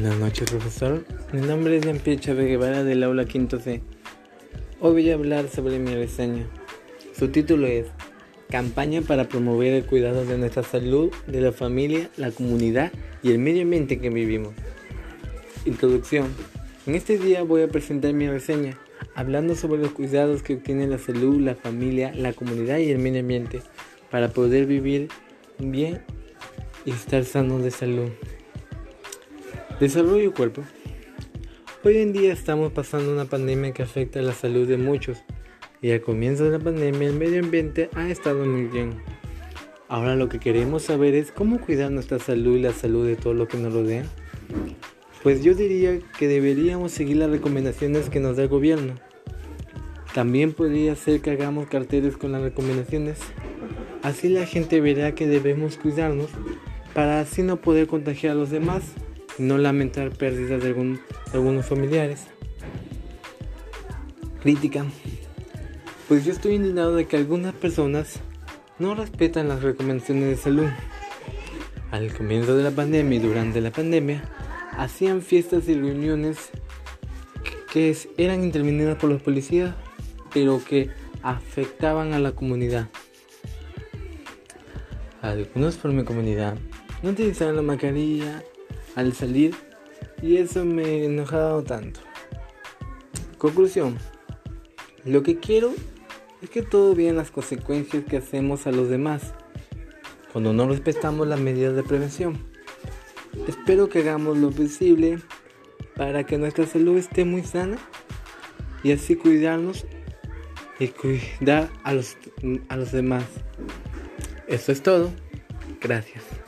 Buenas noches, profesor. Mi nombre es Jean-Pierre Chávez Guevara del aula 5 C. Hoy voy a hablar sobre mi reseña. Su título es Campaña para promover el cuidado de nuestra salud, de la familia, la comunidad y el medio ambiente en que vivimos. Introducción. En este día voy a presentar mi reseña, hablando sobre los cuidados que obtiene la salud, la familia, la comunidad y el medio ambiente para poder vivir bien y estar sanos de salud. Desarrollo cuerpo. Hoy en día estamos pasando una pandemia que afecta la salud de muchos y al comienzo de la pandemia el medio ambiente ha estado muy bien. Ahora lo que queremos saber es cómo cuidar nuestra salud y la salud de todo lo que nos rodea. Pues yo diría que deberíamos seguir las recomendaciones que nos da el gobierno. También podría ser que hagamos carteles con las recomendaciones. Así la gente verá que debemos cuidarnos para así no poder contagiar a los demás no lamentar pérdidas de, algunos familiares. Crítica. Pues yo estoy indignado de que algunas personas no respetan las recomendaciones de salud. Al comienzo de la pandemia y durante la pandemia, hacían fiestas y reuniones que eran intervenidas por los policías, pero que afectaban a la comunidad. Algunos por mi comunidad no utilizaban la mascarilla al salir y eso me enojado tanto. Conclusión. Lo que quiero es que todos vean las consecuencias que hacemos a los demás cuando no respetamos las medidas de prevención. Espero que hagamos lo posible para que nuestra salud esté muy sana y así cuidarnos y cuidar a los, a los demás. Eso es todo. Gracias.